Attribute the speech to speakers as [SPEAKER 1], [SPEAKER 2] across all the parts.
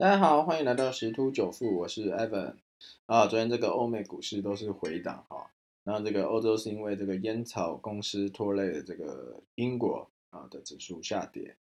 [SPEAKER 1] 大家好，欢迎来到十突九富，我是 Evan。啊，昨天这个欧美股市都是回档哈，然后这个欧洲是因为这个烟草公司拖累了这个英国啊的指数下跌。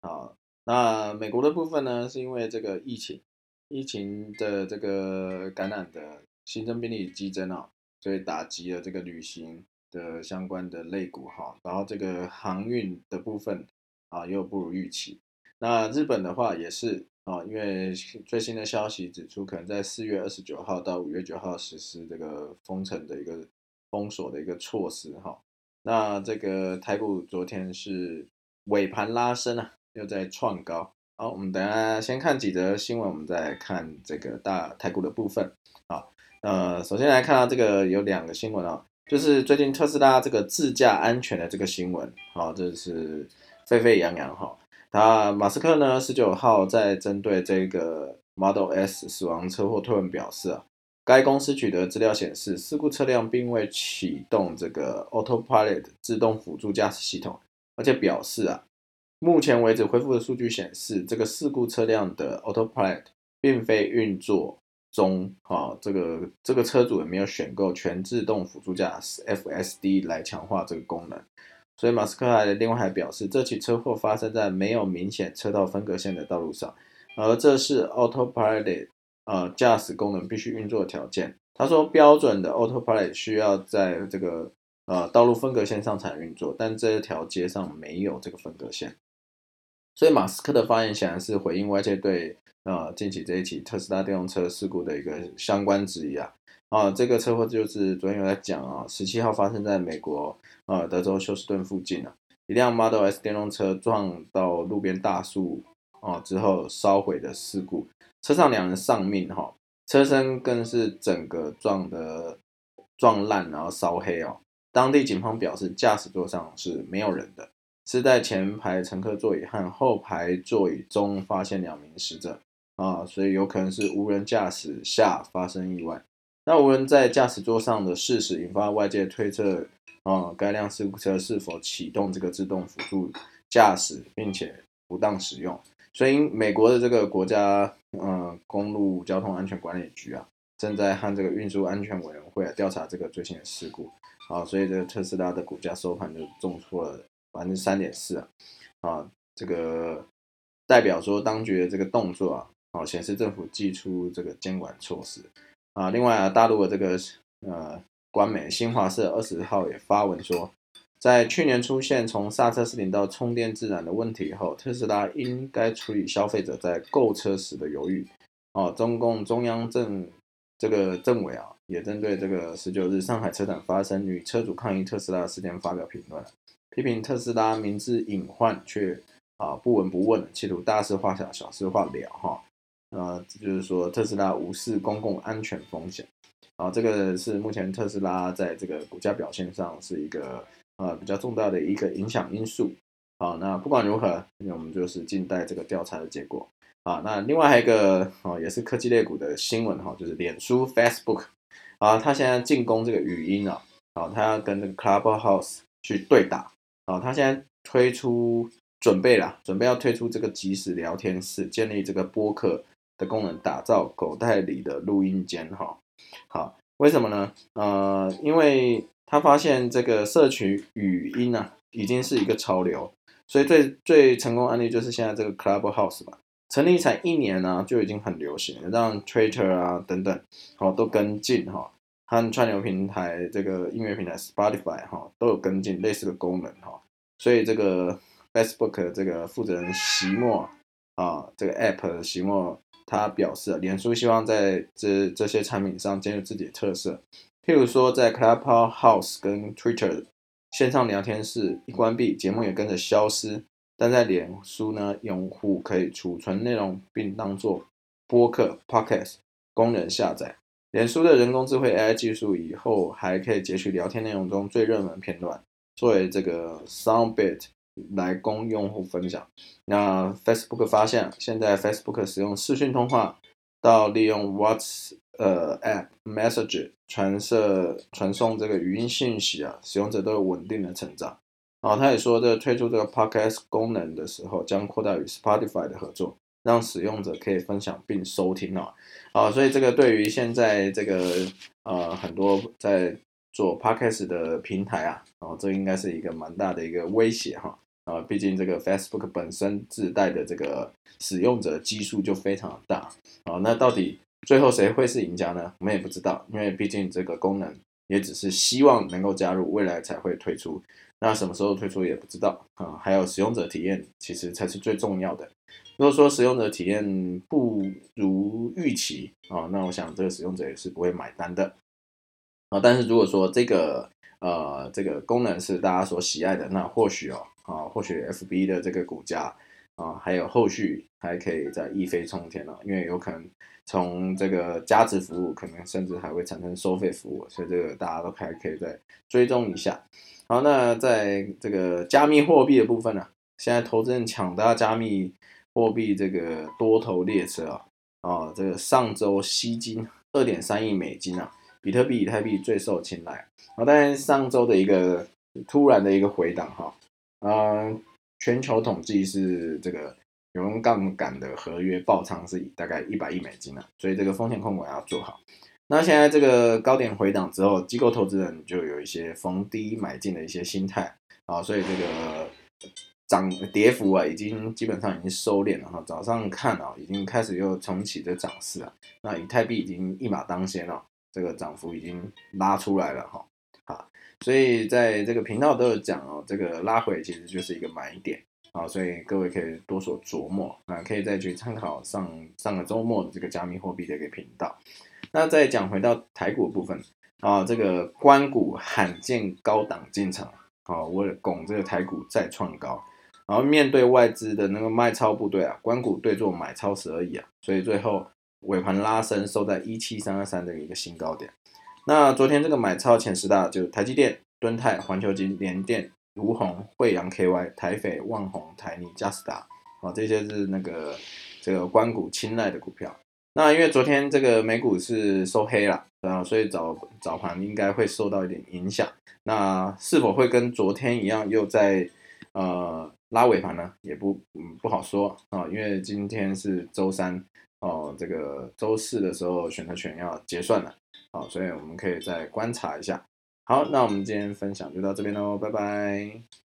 [SPEAKER 1] 啊，那美国的部分呢，是因为这个疫情，疫情的这个感染的新增病例激增啊，所以打击了这个旅行的相关的类股哈，然后这个航运的部分啊又不如预期。那日本的话也是啊，因为最新的消息指出，可能在四月二十九号到五月九号实施这个封城的一个封锁的一个措施哈。那这个台股昨天是尾盘拉升啊，又在创高。好，我们等下先看几则新闻，我们再看这个大台股的部分。好，呃，首先来看到这个有两个新闻啊，就是最近特斯拉这个自驾安全的这个新闻，好，这是沸沸扬扬哈。那马斯克呢，十九号在针对这个 Model S 死亡车祸推文表示啊，该公司取得资料显示，事故车辆并未启动这个 Autopilot 自动辅助驾驶系统，而且表示啊，目前为止恢复的数据显示，这个事故车辆的 Autopilot 并非运作中，啊，这个这个车主也没有选购全自动辅助驾驶 FSD 来强化这个功能。所以马斯克还另外还表示，这起车祸发生在没有明显车道分隔线的道路上，而这是 Autopilot 呃驾驶功能必须运作的条件。他说，标准的 Autopilot 需要在这个呃道路分隔线上才运作，但这条街上没有这个分隔线。所以马斯克的发言显然是回应外界对呃近期这一起特斯拉电动车事故的一个相关质疑啊。啊，这个车祸就是昨天有在讲啊，十七号发生在美国呃德州休斯顿附近啊，一辆 Model S 电动车撞到路边大树啊之后烧毁的事故，车上两人丧命哈，车身更是整个撞的撞烂，然后烧黑哦。当地警方表示，驾驶座上是没有人的，是在前排乘客座椅和后排座椅中发现两名死者啊，所以有可能是无人驾驶下发生意外。那无人在驾驶座上的事实引发外界推测，啊，该辆事故车是否启动这个自动辅助驾驶，并且不当使用？所以，美国的这个国家，呃，公路交通安全管理局啊，正在和这个运输安全委员会调查这个最新的事故。啊，所以这个特斯拉的股价收盘就重挫了百分之三点四啊，啊，这个代表说当局的这个动作啊，啊，显示政府祭出这个监管措施。啊，另外啊，大陆的这个呃官媒新华社二十号也发文说，在去年出现从刹车失灵到充电自燃的问题以后，特斯拉应该处理消费者在购车时的犹豫。哦，中共中央政这个政委啊，也针对这个十九日上海车展发生女车主抗议特斯拉事件发表评论，批评特斯拉明知隐患却啊不闻不问，企图大事化小，小事化了哈。呃，就是说特斯拉无视公共安全风险，啊，这个是目前特斯拉在这个股价表现上是一个呃比较重大的一个影响因素。好，那不管如何，那我们就是静待这个调查的结果。啊，那另外还有一个哦，也是科技类股的新闻哈，就是脸书 Facebook 啊，它现在进攻这个语音啊，啊，它要跟这个 Clubhouse 去对打，啊，它现在推出准备了，准备要推出这个即时聊天室，建立这个播客。的功能打造口袋里的录音间哈，好，为什么呢？呃，因为他发现这个社群语音啊，已经是一个潮流，所以最最成功案例就是现在这个 Clubhouse 吧，成立才一年呢，就已经很流行，让 Twitter 啊等等，好都跟进哈，和串流平台这个音乐平台 Spotify 哈都有跟进类似的功能哈，所以这个 Facebook 这个负责人席莫啊，这个 App 席莫。他表示，脸书希望在这这些产品上建立自己的特色，譬如说，在 Clubhouse 跟 Twitter 线上聊天室一关闭，节目也跟着消失。但在脸书呢，用户可以储存内容并当做播客 （Podcast） 功能下载。脸书的人工智慧 AI 技术以后还可以截取聊天内容中最热门片段，作为这个 Soundbit。来供用户分享。那 Facebook 发现，现在 Facebook 使用视讯通话，到利用 Whats 呃 App Message 传射传送这个语音信息啊，使用者都有稳定的成长。啊，他也说，这推出这个 Podcast 功能的时候，将扩大与 Spotify 的合作，让使用者可以分享并收听哦。啊，所以这个对于现在这个呃很多在做 podcast 的平台啊，哦，这应该是一个蛮大的一个威胁哈。啊，毕竟这个 Facebook 本身自带的这个使用者基数就非常大啊。那到底最后谁会是赢家呢？我们也不知道，因为毕竟这个功能也只是希望能够加入，未来才会推出。那什么时候推出也不知道啊。还有使用者体验，其实才是最重要的。如果说使用者体验不如预期啊，那我想这个使用者也是不会买单的啊。但是如果说这个呃这个功能是大家所喜爱的，那或许哦。啊，或许 FB 的这个股价啊，还有后续还可以再一飞冲天了，因为有可能从这个价值服务，可能甚至还会产生收费服务，所以这个大家都还可以再追踪一下。好，那在这个加密货币的部分呢，现在投资人抢搭加密货币这个多头列车啊，啊，这个上周吸金二点三亿美金啊，比特币、以太币最受青睐啊，但是上周的一个突然的一个回档哈。嗯，全球统计是这个有用杠杆的合约爆仓是大概一百亿美金啊，所以这个风险控管要做好。那现在这个高点回档之后，机构投资人就有一些逢低买进的一些心态啊，所以这个涨跌幅啊，已经基本上已经收敛了哈。早上看啊，已经开始又重启的涨势啊，那以太币已经一马当先了，这个涨幅已经拉出来了哈。所以在这个频道都有讲哦，这个拉回其实就是一个买点啊，所以各位可以多所琢磨啊，可以再去参考上上个周末的这个加密货币的一个频道。那再讲回到台股部分啊，这个关股罕见高档进场啊，为了拱这个台股再创高，然后面对外资的那个卖超部队啊，关股对做买超十而已啊，所以最后尾盘拉升收在一七三二三的一个新高点。那昨天这个买超前十大就台积电、敦泰、环球金、联电、如虹、惠阳 KY、台斐、万宏、台泥、嘉士达啊，这些是那个这个关股青睐的股票。那因为昨天这个美股是收黑了啊，所以早早盘应该会受到一点影响。那是否会跟昨天一样又在呃拉尾盘呢？也不嗯不好说啊，因为今天是周三哦，这个周四的时候选择权要结算了。好，所以我们可以再观察一下。好，那我们今天分享就到这边喽，拜拜。